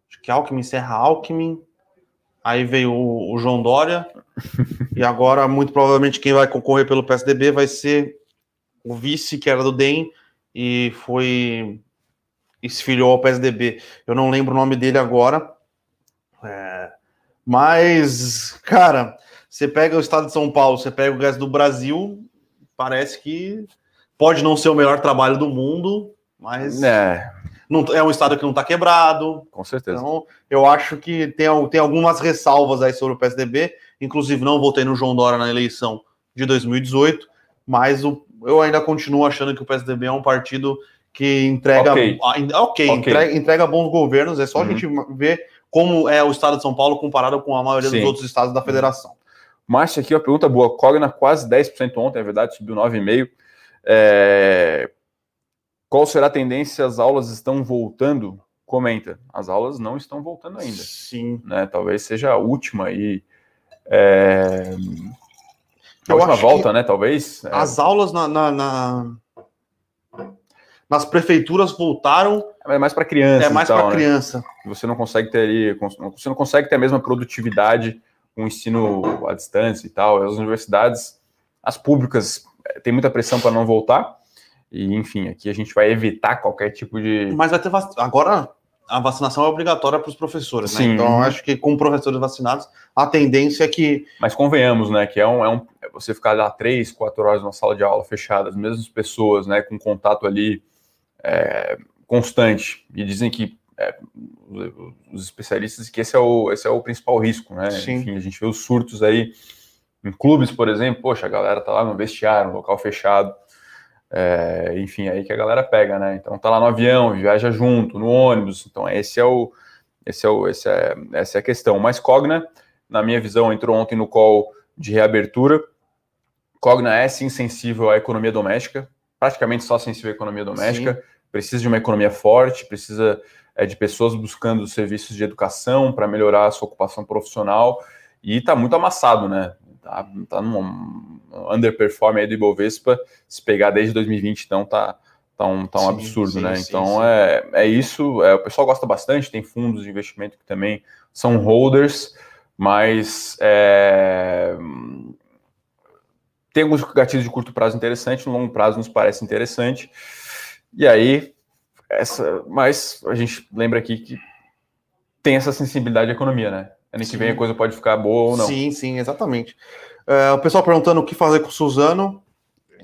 Speaker 1: acho que Alckmin, Serra, Alckmin. Aí veio o, o João Dória. e agora, muito provavelmente, quem vai concorrer pelo PSDB vai ser o vice, que era do DEM, e foi. e se filiou ao PSDB. Eu não lembro o nome dele agora. É, mas, cara, você pega o estado de São Paulo, você pega o gás do Brasil, parece que pode não ser o melhor trabalho do mundo, mas é, não, é um estado que não está quebrado.
Speaker 2: Com certeza.
Speaker 1: Então, eu acho que tem, tem algumas ressalvas aí sobre o PSDB. Inclusive, não votei no João Dória na eleição de 2018, mas o, eu ainda continuo achando que o PSDB é um partido que entrega. Ok, okay, okay. Entrega, entrega, bons governos, é só uhum. a gente ver como é o estado de São Paulo comparado com a maioria Sim. dos outros estados da federação.
Speaker 2: Márcia, aqui uma pergunta boa. Cogna quase 10% ontem, é verdade, subiu 9,5%. É... Qual será a tendência? As aulas estão voltando? Comenta. As aulas não estão voltando ainda.
Speaker 1: Sim.
Speaker 2: Né? Talvez seja a última aí. É... A última volta, né? Talvez.
Speaker 1: É. As aulas na, na, na, nas prefeituras voltaram.
Speaker 2: É mais para criança.
Speaker 1: É mais para né? criança.
Speaker 2: Você não consegue ter você não consegue ter a mesma produtividade com o ensino à distância e tal. As universidades, as públicas, eh, tem muita pressão para não voltar. E enfim, aqui a gente vai evitar qualquer tipo de.
Speaker 1: Mas vai ter agora a vacinação é obrigatória para os professores, né? Então, acho que com professores vacinados, a tendência é que.
Speaker 2: Mas convenhamos, né? Que é um, é um é você ficar lá três, quatro horas numa sala de aula fechada, as mesmas pessoas, né? Com contato ali é, constante. E dizem que é, os especialistas que esse é o, esse é o principal risco, né?
Speaker 1: Sim.
Speaker 2: Enfim, a gente vê os surtos aí em clubes, por exemplo, poxa, a galera tá lá no vestiário, no local fechado, é, enfim, aí que a galera pega, né? Então tá lá no avião, viaja junto, no ônibus, então esse é o, esse é o, esse é, essa é a questão. Mas Cogna, na minha visão, entrou ontem no call de reabertura. Cogna é sim sensível à economia doméstica, praticamente só sensível à economia doméstica. Sim. Precisa de uma economia forte, precisa é, de pessoas buscando serviços de educação para melhorar a sua ocupação profissional e está muito amassado, né? Tá, tá num underperform aí do Ibovespa, se pegar desde 2020, então tá, tá um, tá um sim, absurdo, sim, né? Sim, então É, é isso, é, o pessoal gosta bastante, tem fundos de investimento que também são holders, mas é, tem alguns gatilhos de curto prazo interessantes, no longo prazo nos parece interessante. E aí, essa, mas a gente lembra aqui que tem essa sensibilidade à economia, né? Ano que vem a coisa pode ficar boa ou não.
Speaker 1: Sim, sim, exatamente. Uh, o pessoal perguntando o que fazer com o Suzano.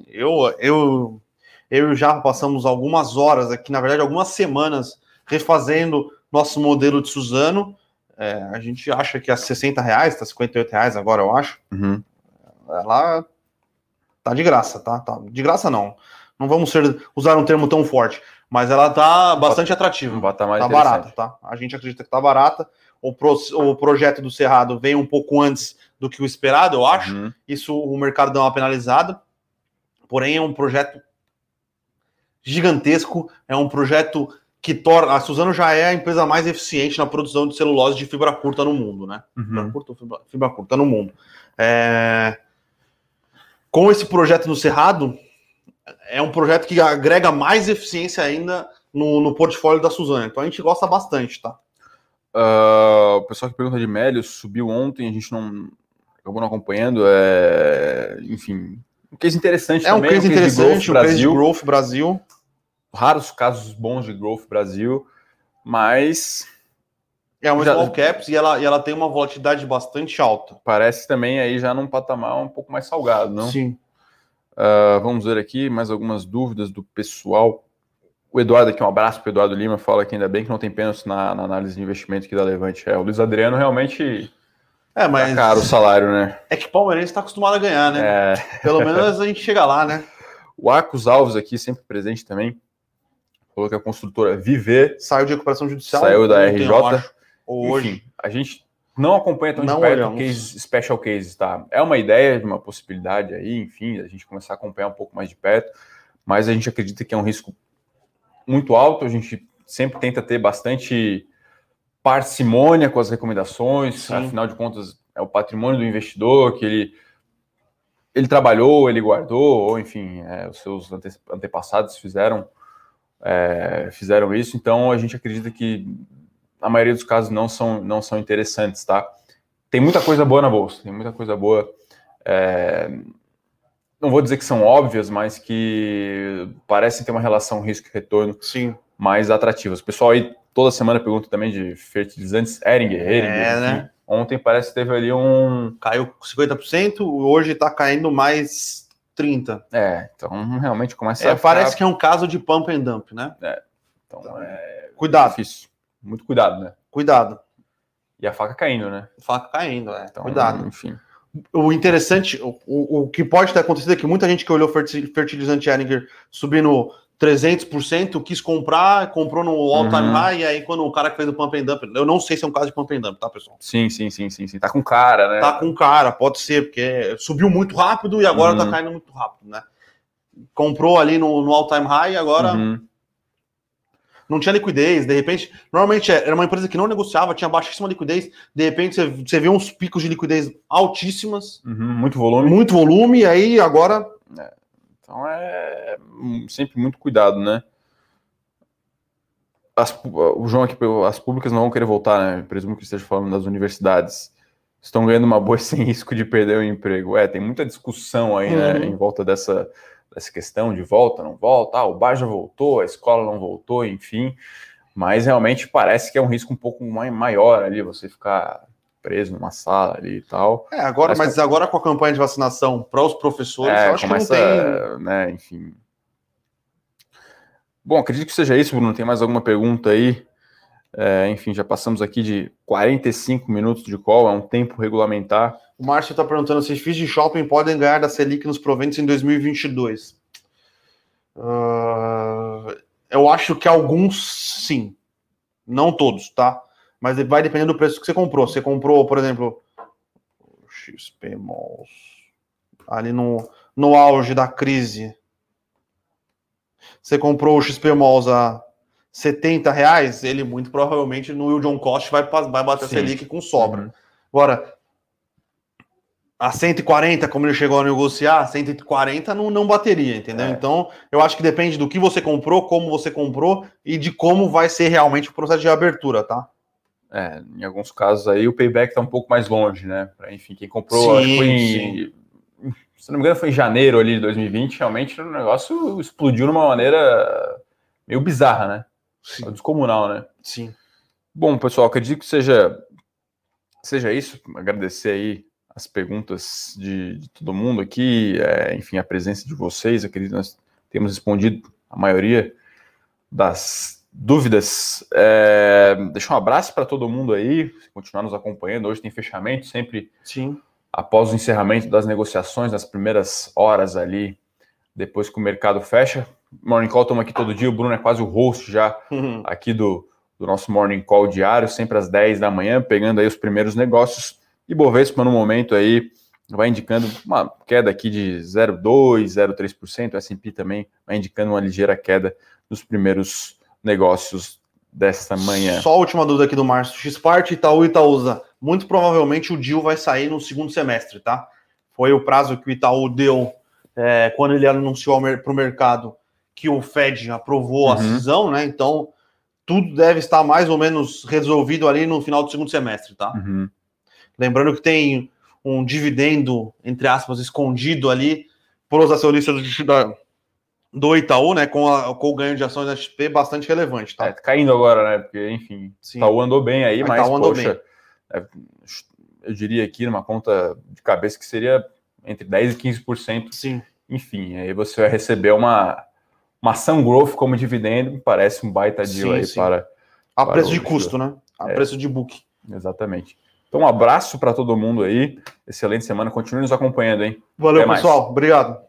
Speaker 1: Eu, eu, eu já passamos algumas horas aqui, na verdade, algumas semanas refazendo nosso modelo de Suzano. É, a gente acha que é 60 reais, tá 58 reais agora, eu acho.
Speaker 2: Uhum.
Speaker 1: Ela tá de graça, tá? tá? De graça não. Não vamos ser, usar um termo tão forte, mas ela tá bastante atrativa.
Speaker 2: Mais
Speaker 1: tá barata, tá? A gente acredita que tá barata. O, pro, o projeto do Cerrado vem um pouco antes do que o esperado, eu acho. Uhum. Isso o mercado dá uma penalizada. Porém, é um projeto gigantesco, é um projeto que torna. A Suzano já é a empresa mais eficiente na produção de celulose de fibra curta no mundo, né?
Speaker 2: Uhum.
Speaker 1: Fibra, curta, fibra, fibra curta no mundo. É... Com esse projeto no Cerrado, é um projeto que agrega mais eficiência ainda no, no portfólio da Suzano. Então a gente gosta bastante, tá?
Speaker 2: Uh, o pessoal que pergunta de Melios subiu ontem, a gente não acabou não acompanhando. É, enfim, um case interessante
Speaker 1: é
Speaker 2: também.
Speaker 1: Um case um case interessante, um case de Growth Brasil.
Speaker 2: Raros casos bons de Growth Brasil, mas.
Speaker 1: É uma já... small caps e ela, e ela tem uma volatilidade bastante alta.
Speaker 2: Parece também aí já num patamar um pouco mais salgado, não?
Speaker 1: Sim.
Speaker 2: Uh, vamos ver aqui mais algumas dúvidas do pessoal. O Eduardo aqui, um abraço para o Eduardo Lima, fala que ainda bem que não tem pênalti na, na, análise de investimento aqui da Levante. É, o Luiz Adriano realmente
Speaker 1: é, mas...
Speaker 2: tá caro o salário, né?
Speaker 1: É que o Palmeirense está acostumado a ganhar, né?
Speaker 2: É...
Speaker 1: Pelo menos a gente chega lá, né?
Speaker 2: O Arcos Alves aqui, sempre presente também, falou que a construtora Viver...
Speaker 1: Saiu de recuperação judicial.
Speaker 2: Saiu da RJ.
Speaker 1: Ou Enfim, hoje.
Speaker 2: a gente não acompanha tão
Speaker 1: não
Speaker 2: de perto case, special cases, tá? É uma ideia de uma possibilidade aí, enfim, a gente começar a acompanhar um pouco mais de perto, mas a gente acredita que é um risco muito alto, a gente sempre tenta ter bastante parcimônia com as recomendações,
Speaker 1: Sim.
Speaker 2: afinal de contas é o patrimônio do investidor que ele ele trabalhou, ele guardou, ou enfim, é, os seus ante, antepassados fizeram é, fizeram isso, então a gente acredita que a maioria dos casos não são não são interessantes, tá? Tem muita coisa boa na bolsa, tem muita coisa boa. É, não vou dizer que são óbvias, mas que parecem ter uma relação risco-retorno mais atrativas. Pessoal aí toda semana pergunta também de fertilizantes Eringer, Eringer
Speaker 1: É, né?
Speaker 2: Ontem parece que teve ali um.
Speaker 1: Caiu 50%, hoje está caindo mais 30%.
Speaker 2: É, então realmente começa
Speaker 1: É,
Speaker 2: a.
Speaker 1: parece que é um caso de pump and dump, né?
Speaker 2: Então é
Speaker 1: Cuidado,
Speaker 2: difícil. Muito cuidado, né?
Speaker 1: cuidado.
Speaker 2: E a faca caindo, né?
Speaker 1: Faca caindo, é.
Speaker 2: Então,
Speaker 1: cuidado.
Speaker 2: Enfim.
Speaker 1: O interessante, o, o, o que pode ter acontecido é que muita gente que olhou ferti- fertilizante Eringer subindo 300%, quis comprar, comprou no all-time
Speaker 2: Uhum.
Speaker 1: high, e aí quando o cara que fez o pump and dump, eu não sei se é um caso de pump and dump, tá, pessoal?
Speaker 2: Sim, sim, sim, sim, sim. Tá com cara, né?
Speaker 1: Tá com cara, pode ser, porque subiu muito rápido e agora
Speaker 2: Uhum.
Speaker 1: tá caindo muito rápido, né? Comprou ali no, no all-time high, agora
Speaker 2: Uhum.
Speaker 1: não tinha liquidez, de repente, normalmente era uma empresa que não negociava, tinha baixíssima liquidez, de repente você, você vê uns picos de liquidez altíssimas,
Speaker 2: Uhum. Muito volume.
Speaker 1: muito volume, e aí agora
Speaker 2: Então é sempre muito cuidado, né? As o João aqui, as públicas não vão querer voltar, né? Presumo que esteja falando das universidades. Estão ganhando uma boa sem risco de perder o emprego. É, tem muita discussão aí, né?
Speaker 1: Uhum.
Speaker 2: Em volta dessa, dessa questão de volta, não volta. Ah, o bar já voltou, a escola não voltou, enfim. Mas realmente parece que é um risco um pouco mai- maior ali, você ficar preso numa sala ali e tal.
Speaker 1: É, agora,
Speaker 2: Mas
Speaker 1: mas, agora com a campanha de vacinação para os professores,
Speaker 2: É,
Speaker 1: eu acho
Speaker 2: começa,
Speaker 1: que não tem.
Speaker 2: né, enfim. Bom, acredito que seja isso, Bruno. Tem mais alguma pergunta aí? É, enfim, já passamos aqui de 45 minutos de call, é um tempo regulamentar.
Speaker 1: O Márcio está perguntando se FIIs de shopping podem ganhar da Selic nos proventos em 2022. Uh, eu acho que alguns sim, não todos, tá? Mas vai depender do preço que você comprou. Você comprou, por exemplo, XP Malls, ali no, no auge da crise. Você comprou o XP Malls a 70 reais, ele muito provavelmente no Will John Cost vai, vai bater Sim. a Selic com sobra. Uhum. Agora, a 140, como ele chegou a negociar, 140 não, não bateria, entendeu? É. Então, eu acho que depende do que você comprou, como você comprou e de como vai ser realmente o processo de abertura, tá?
Speaker 2: É, em alguns casos aí o payback tá um pouco mais longe, né? Enfim, quem comprou, sim, em, se não me engano, foi em janeiro ali de 2020, realmente o negócio explodiu de uma maneira meio bizarra, né? Sim. Descomunal, né?
Speaker 1: Sim.
Speaker 2: Bom, pessoal, acredito que seja, seja isso. Agradecer aí as perguntas de, de todo mundo aqui, é, enfim, a presença de vocês. Acredito que nós temos respondido a maioria das dúvidas. É, deixa um abraço para todo mundo aí, continuar nos acompanhando. Hoje tem fechamento, sempre
Speaker 1: Sim.
Speaker 2: após o encerramento das negociações, nas primeiras horas ali, depois que o mercado fecha. Morning Call estamos aqui todo dia, o Bruno é quase o host já uhum. aqui do, do nosso Morning Call diário, sempre às 10 da manhã, pegando aí os primeiros negócios. E Bovespa, no momento aí, vai indicando uma queda aqui de 0,2%, 0,3%, o S&P também vai indicando uma ligeira queda nos primeiros negócios desta manhã.
Speaker 1: Só a última dúvida aqui do Márcio. Xpart, Itaú e Itaúsa. Muito provavelmente o deal vai sair no segundo semestre, tá? Foi o prazo que o Itaú deu é, quando ele anunciou para o mercado que o Fed aprovou uhum. a cisão, né? Então, tudo deve estar mais ou menos resolvido ali no final do segundo semestre, tá?
Speaker 2: Uhum.
Speaker 1: Lembrando que tem um dividendo, entre aspas, escondido ali para os acionistas do, do Itaú, né? Com, a, com o ganho de ações da XP bastante relevante, tá? É,
Speaker 2: caindo agora, né? Porque, enfim, Sim. Itaú andou bem aí, mas, Itaú andou poxa, bem. É, eu diria aqui numa conta de cabeça que seria entre 10% e 15%.
Speaker 1: Sim.
Speaker 2: Enfim, aí você vai receber uma uma ação growth como dividendo, parece um baita deal sim, aí sim. para.
Speaker 1: A para preço de custo, né? A é, preço de book.
Speaker 2: Exatamente. Então, um abraço para todo mundo aí. Excelente semana. Continue nos acompanhando, hein?
Speaker 1: Valeu, Até pessoal. Mais. Obrigado.